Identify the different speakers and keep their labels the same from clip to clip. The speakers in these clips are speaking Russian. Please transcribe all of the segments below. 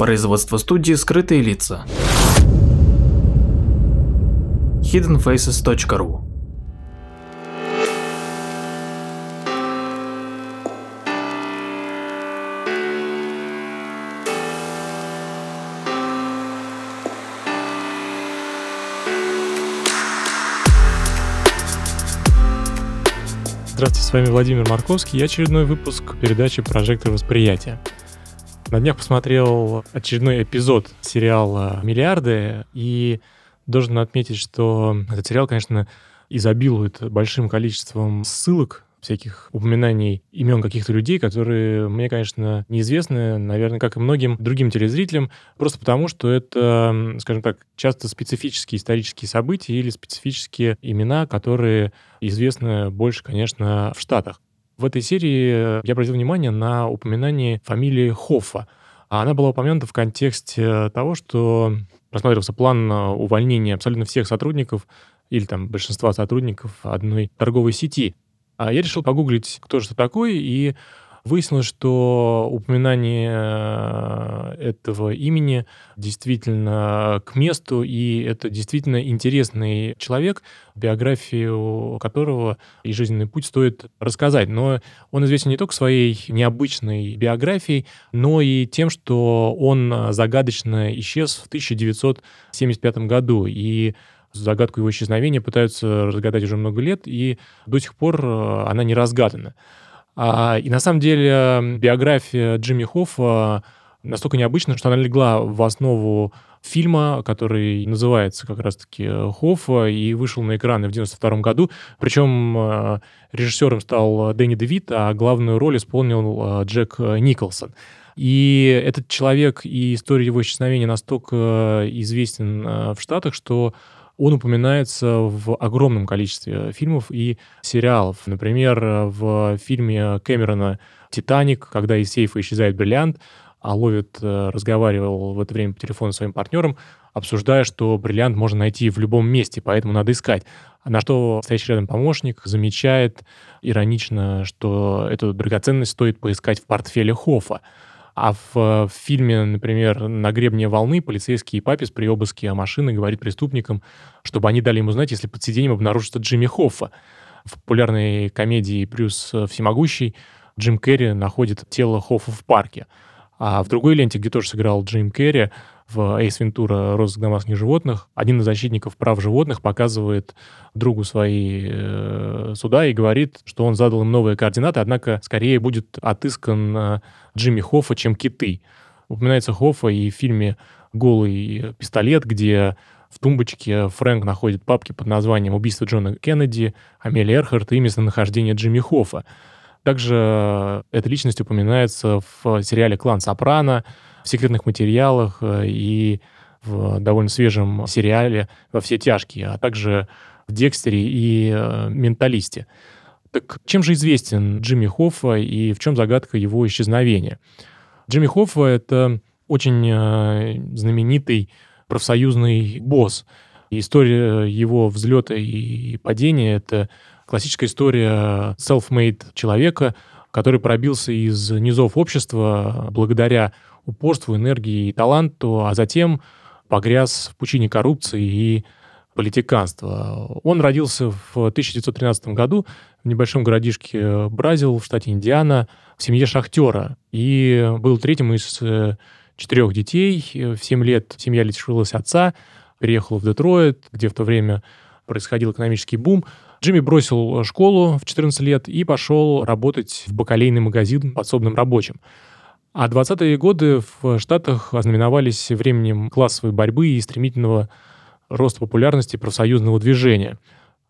Speaker 1: Производство студии «Скрытые лица». hiddenfaces.ru
Speaker 2: Здравствуйте, с вами Владимир Марковский и очередной выпуск передачи «Прожектор восприятия». На днях посмотрел очередной эпизод сериала «Миллиарды» и должен отметить, что этот сериал, конечно, изобилует большим количеством ссылок всяких упоминаний имен каких-то людей, которые мне, конечно, неизвестны, наверное, как и многим другим телезрителям, просто потому, что это, скажем так, часто специфические исторические события или специфические имена, которые известны больше, конечно, в Штатах. В этой серии я обратил внимание на упоминание фамилии Хоффа. А она была упомянута в контексте того, что рассматривался план увольнения абсолютно всех сотрудников или там большинства сотрудников одной торговой сети. А я решил погуглить, кто же это такой, и выяснилось, что упоминание э, этого имени действительно к месту, и это действительно интересный человек, биографию которого и жизненный путь стоит рассказать. Но он известен не только своей необычной биографией, но и тем, что он загадочно исчез в 1975 году. И загадку его исчезновения пытаются разгадать уже много лет, и до сих пор э, она не разгадана. А, и на самом деле биография Джимми Хоффа настолько необычна, что она легла в основу фильма, который называется как раз-таки «Хоффа» и вышел на экраны в 92 году. Причем э, режиссером стал Дэнни Девит, а главную роль исполнил э, Джек Николсон. И этот человек и история его исчезновения настолько известен в Штатах, что он упоминается в огромном количестве фильмов и сериалов. Например, в фильме Кэмерона «Титаник», когда из сейфа исчезает бриллиант, а Ловит э, разговаривал в это время по телефону с своим партнером, обсуждая, что бриллиант можно найти в любом месте, поэтому надо искать. На что стоящий рядом помощник замечает иронично, что эту драгоценность стоит поискать в портфеле Хофа. А в, в фильме, например, «На гребне волны» полицейский папис при обыске машины говорит преступникам, чтобы они дали ему знать, если под сиденьем обнаружится Джимми Хоффа. В популярной комедии «Плюс всемогущий» Джим Керри находит тело Хоффа в парке. А в другой ленте, где тоже сыграл Джим Керри, в Эйс Вентура «Розыск домашних животных», один из защитников прав животных показывает другу свои э, суда и говорит, что он задал им новые координаты, однако скорее будет отыскан э, Джимми Хоффа, чем киты. Упоминается Хоффа и в фильме «Голый пистолет», где в тумбочке Фрэнк находит папки под названием «Убийство Джона Кеннеди», Амелия Эрхарт и местонахождение Джимми Хоффа. Также эта личность упоминается в сериале «Клан Сопрано», в секретных материалах э, и в довольно свежем сериале «Во все тяжкие», а также в «Декстере» и э, «Менталисте». Так чем же известен Джимми Хоффа и в чем загадка его исчезновения? Джимми Хоффа — это очень э, знаменитый профсоюзный босс. история его взлета и падения — это классическая история self-made человека, который пробился из низов общества благодаря упорству, энергии и таланту, а затем погряз в пучине коррупции и политиканства. Он родился в 1913 году в небольшом городишке Бразил в штате Индиана в семье шахтера и был третьим из э, четырех детей. В 7 лет семья лишилась отца, переехала в Детройт, где в то время происходил экономический бум. Джимми бросил школу в 14 лет и пошел работать в бакалейный магазин подсобным рабочим. А 20-е годы в Штатах ознаменовались временем классовой борьбы и стремительного роста популярности профсоюзного движения.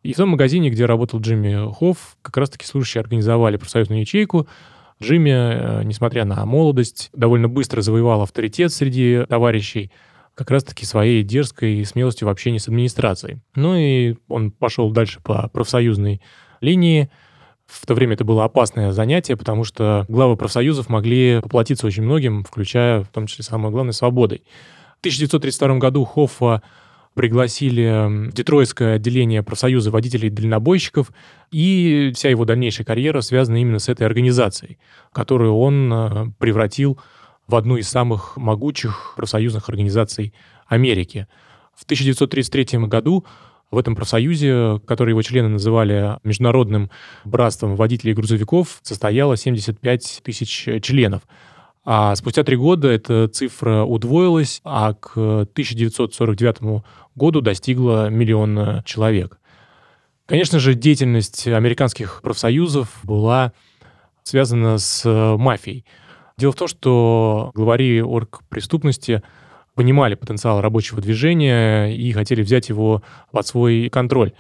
Speaker 2: И в том магазине, где работал Джимми Хофф, как раз-таки служащие организовали профсоюзную ячейку. Джимми, э, несмотря на молодость, довольно быстро завоевал авторитет среди товарищей, как раз-таки своей дерзкой смелостью в общении с администрацией. Ну и он пошел дальше по профсоюзной линии, в то время это было опасное занятие, потому что главы профсоюзов могли поплатиться очень многим, включая в том числе самое главное свободой. В 1932 году Хоффа пригласили в Детройтское отделение профсоюза водителей-дальнобойщиков, и вся его дальнейшая карьера связана именно с этой организацией, которую он э, превратил в одну из самых могучих профсоюзных организаций Америки. В 1933 году в этом профсоюзе, который его члены называли Международным братством водителей грузовиков, состояло 75 тысяч членов. А спустя три года эта цифра удвоилась, а к 1949 году достигла миллиона человек. Конечно же, деятельность американских профсоюзов была связана с мафией. Дело в том, что главари оргпреступности понимали потенциал рабочего движения и хотели взять его под свой контроль.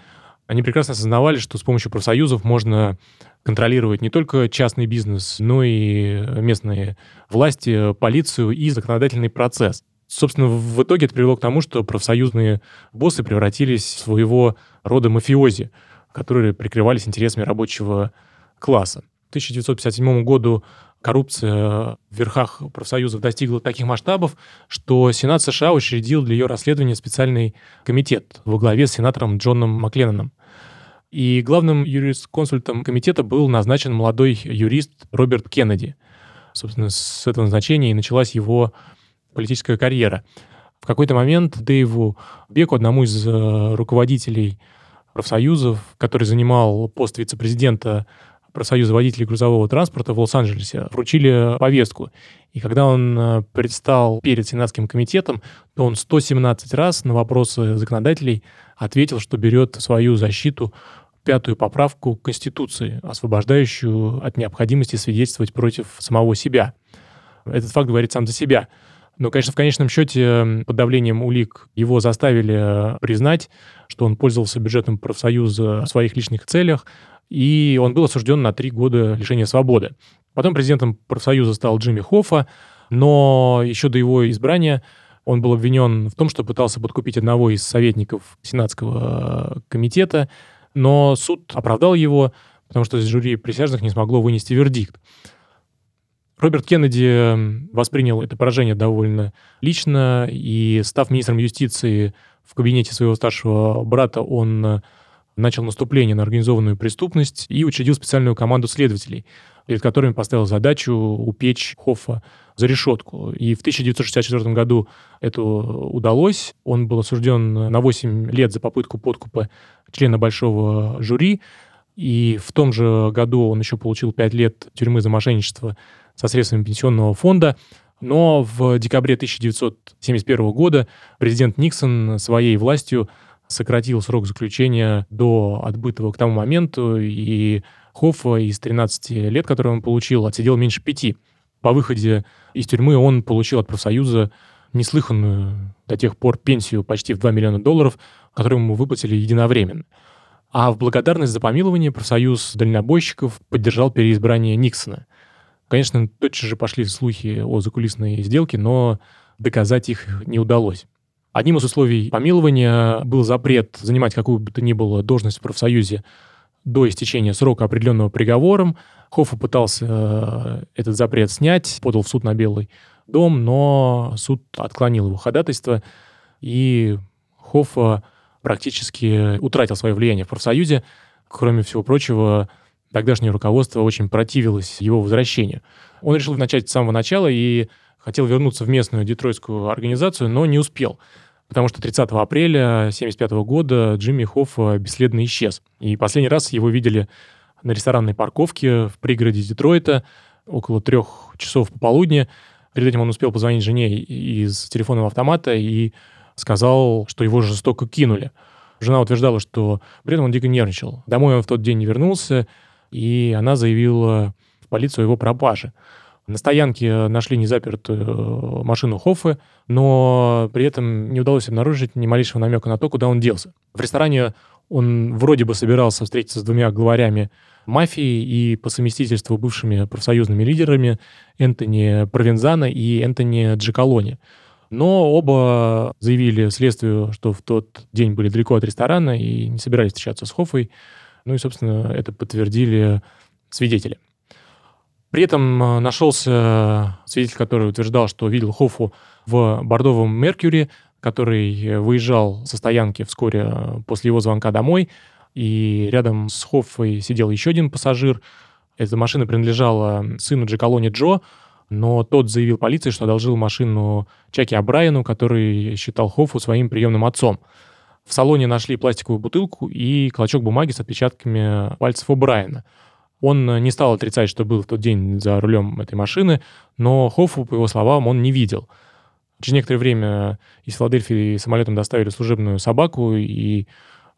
Speaker 2: Они прекрасно осознавали, что с помощью профсоюзов можно контролировать не только частный бизнес, но и местные власти, полицию и законодательный процесс. Собственно, в итоге это привело к тому, что профсоюзные боссы превратились в своего рода мафиози, которые прикрывались интересами рабочего класса. К 1957 году коррупция в верхах профсоюзов достигла таких масштабов, что Сенат США учредил для ее расследования специальный комитет во главе с сенатором Джоном Макленноном. И главным юрисконсультом комитета был назначен молодой юрист Роберт Кеннеди. Собственно, с этого назначения и началась его политическая карьера. В какой-то момент Дэйву Беку, одному из э, руководителей профсоюзов, который занимал пост вице-президента профсоюза водителей грузового транспорта в Лос-Анджелесе, вручили повестку. И когда он э, предстал перед Сенатским комитетом, то он 117 раз на вопросы законодателей ответил, что берет свою защиту пятую поправку Конституции, освобождающую от необходимости свидетельствовать против самого себя. Этот факт говорит сам за себя. Но, конечно, в конечном счете под давлением улик его заставили признать, что он пользовался бюджетом профсоюза в своих личных целях, и он был осужден на три года лишения свободы. Потом президентом профсоюза стал Джимми Хоффа, но еще до его избрания он был обвинен в том, что пытался подкупить одного из советников Сенатского комитета, но суд оправдал его, потому что жюри присяжных не смогло вынести вердикт. Роберт Кеннеди воспринял это поражение довольно лично, и, став министром юстиции в кабинете своего старшего брата, он начал наступление на организованную преступность и учредил специальную команду следователей, перед которыми поставил задачу упечь Хоффа за решетку. И в 1964 году это удалось. Он был осужден на 8 лет за попытку подкупа члена большого жюри. И в том же году он еще получил 5 лет тюрьмы за мошенничество со средствами пенсионного фонда. Но в декабре 1971 года президент Никсон своей властью сократил срок заключения до отбытого к тому моменту, и Хоффа из 13 лет, которые он получил, отсидел меньше пяти. По выходе из тюрьмы он получил от профсоюза неслыханную до тех пор пенсию почти в 2 миллиона долларов, которую ему выплатили единовременно. А в благодарность за помилование профсоюз дальнобойщиков поддержал переизбрание Никсона. Конечно, тотчас же пошли слухи о закулисной сделке, но доказать их не удалось. Одним из условий помилования был запрет занимать какую бы то ни было должность в профсоюзе до истечения срока, определенного приговором. Хоффа пытался э, этот запрет снять, подал в суд на Белый дом, но суд отклонил его ходатайство, и Хоффа практически утратил свое влияние в профсоюзе. Кроме всего прочего, тогдашнее руководство очень противилось его возвращению. Он решил начать с самого начала и хотел вернуться в местную детройтскую организацию, но не успел, потому что 30 апреля 1975 года Джимми Хофф бесследно исчез. И последний раз его видели на ресторанной парковке в пригороде Детройта около трех часов пополудни. Перед этим он успел позвонить жене из телефонного автомата и сказал, что его жестоко кинули. Жена утверждала, что при этом он дико нервничал. Домой он в тот день не вернулся, и она заявила в полицию о его пропаже. На стоянке нашли незапертую э, машину Хоффе, но при этом не удалось обнаружить ни малейшего намека на то, куда он делся. В ресторане он вроде бы собирался встретиться с двумя главарями мафии и по совместительству бывшими профсоюзными лидерами Энтони Провензана и Энтони Джекалони. Но оба заявили следствию, что в тот день были далеко от ресторана и не собирались встречаться с Хоффой. Ну и, собственно, это подтвердили свидетели. При этом э, нашелся свидетель, который утверждал, что видел Хоффу в бордовом Меркьюри, который выезжал со стоянки вскоре э, после его звонка домой, и рядом с Хоффой сидел еще один пассажир. Эта машина принадлежала сыну Джекалони Джо, но тот заявил полиции, что одолжил машину Чаки Абрайану, который считал Хоффу своим приемным отцом. В салоне нашли пластиковую бутылку и клочок бумаги с отпечатками пальцев у Брайана. Он не стал отрицать, что был в тот день за рулем этой машины, но Хоффу, по его словам, он не видел. Через некоторое время из Филадельфии самолетом доставили служебную собаку, и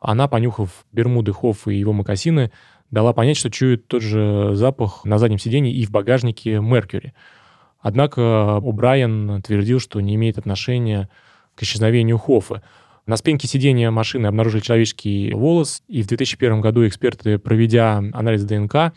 Speaker 2: она, понюхав Бермуды Хоффа и его мокасины, дала понять, что чует тот же запах на заднем сиденье и в багажнике Меркьюри. Однако О'Брайен твердил, что не имеет отношения к исчезновению Хоффа. На спинке сидения машины обнаружили человеческий волос, и в 2001 году эксперты, проведя анализ ДНК,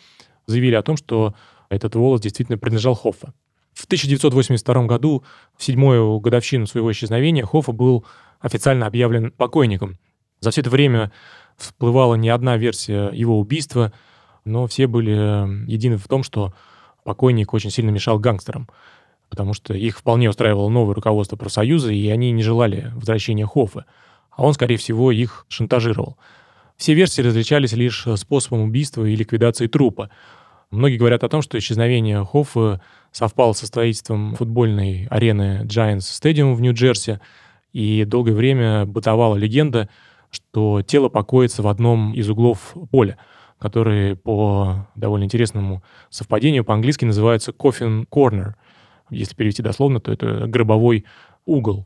Speaker 2: заявили о том, что этот волос действительно принадлежал Хоффа. В 1982 году, в седьмую годовщину своего исчезновения, Хоффа был официально объявлен покойником. За все это время всплывала не одна версия его убийства, но все были э, едины в том, что покойник очень сильно мешал гангстерам, потому что их вполне устраивало новое руководство профсоюза, и они не желали возвращения Хоффа, а он, скорее всего, их шантажировал. Все версии различались лишь способом убийства и ликвидации трупа. Многие говорят о том, что исчезновение Хоффа совпало со строительством футбольной арены Giants Stadium в Нью-Джерси, и долгое время бытовала легенда, что тело покоится в одном из углов поля, который по довольно интересному совпадению по-английски называется coffin corner. Если перевести дословно, то это гробовой угол.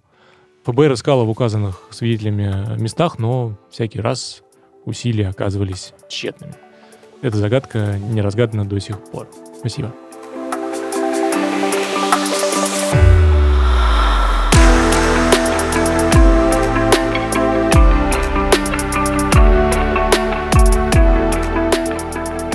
Speaker 2: ФБР искало в указанных свидетелями местах, но всякий раз усилия оказывались тщетными. Эта загадка не разгадана до сих пор. Спасибо.